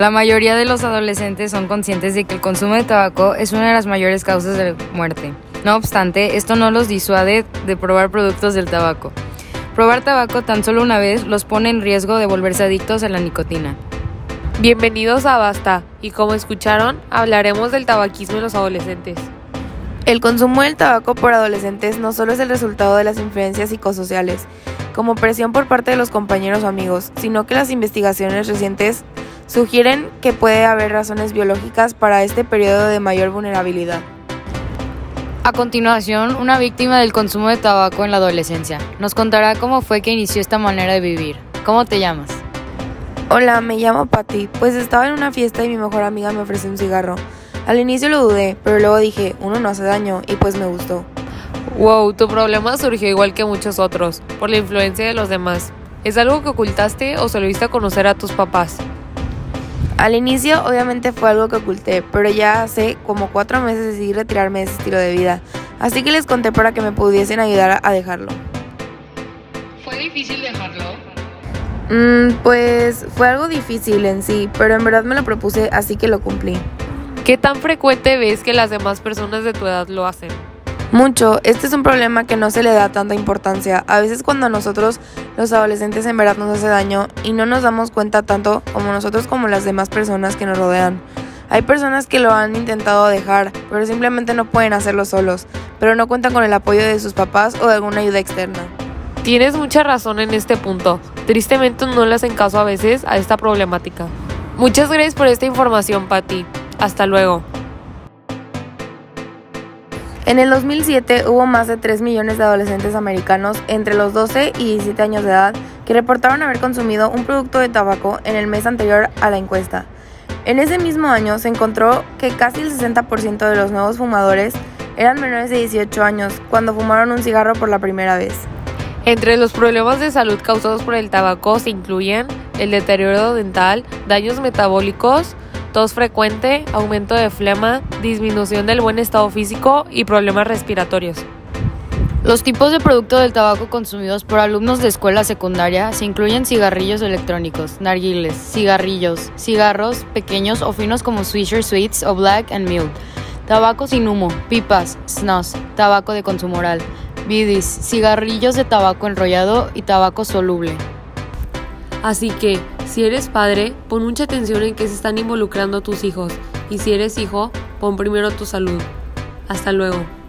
La mayoría de los adolescentes son conscientes de que el consumo de tabaco es una de las mayores causas de muerte. No obstante, esto no los disuade de probar productos del tabaco. Probar tabaco tan solo una vez los pone en riesgo de volverse adictos a la nicotina. Bienvenidos a Basta, y como escucharon, hablaremos del tabaquismo en los adolescentes. El consumo del tabaco por adolescentes no solo es el resultado de las influencias psicosociales, como presión por parte de los compañeros o amigos, sino que las investigaciones recientes sugieren que puede haber razones biológicas para este periodo de mayor vulnerabilidad. A continuación, una víctima del consumo de tabaco en la adolescencia nos contará cómo fue que inició esta manera de vivir. ¿Cómo te llamas? Hola, me llamo Patty. Pues estaba en una fiesta y mi mejor amiga me ofreció un cigarro. Al inicio lo dudé, pero luego dije, uno no hace daño y pues me gustó. Wow, tu problema surgió igual que muchos otros, por la influencia de los demás. ¿Es algo que ocultaste o se lo diste a conocer a tus papás? Al inicio obviamente fue algo que oculté, pero ya hace como cuatro meses decidí retirarme de ese estilo de vida, así que les conté para que me pudiesen ayudar a dejarlo. ¿Fue difícil dejarlo? Mm, pues fue algo difícil en sí, pero en verdad me lo propuse, así que lo cumplí. ¿Qué tan frecuente ves que las demás personas de tu edad lo hacen? Mucho, este es un problema que no se le da tanta importancia. A veces cuando nosotros los adolescentes en verdad nos hace daño y no nos damos cuenta tanto como nosotros como las demás personas que nos rodean. Hay personas que lo han intentado dejar, pero simplemente no pueden hacerlo solos, pero no cuentan con el apoyo de sus papás o de alguna ayuda externa. Tienes mucha razón en este punto. Tristemente no le hacen caso a veces a esta problemática. Muchas gracias por esta información, Patti. Hasta luego. En el 2007 hubo más de 3 millones de adolescentes americanos entre los 12 y 17 años de edad que reportaron haber consumido un producto de tabaco en el mes anterior a la encuesta. En ese mismo año se encontró que casi el 60% de los nuevos fumadores eran menores de 18 años cuando fumaron un cigarro por la primera vez. Entre los problemas de salud causados por el tabaco se incluyen el deterioro dental, daños metabólicos, tos frecuente, aumento de flema, disminución del buen estado físico y problemas respiratorios. Los tipos de producto del tabaco consumidos por alumnos de escuela secundaria se incluyen cigarrillos electrónicos, narguiles, cigarrillos, cigarros pequeños o finos como Swisher Sweets o Black and Mild, tabaco sin humo, pipas, snus, tabaco de consumo oral, bidis, cigarrillos de tabaco enrollado y tabaco soluble. Así que, si eres padre, pon mucha atención en que se están involucrando tus hijos y si eres hijo, pon primero tu salud. Hasta luego.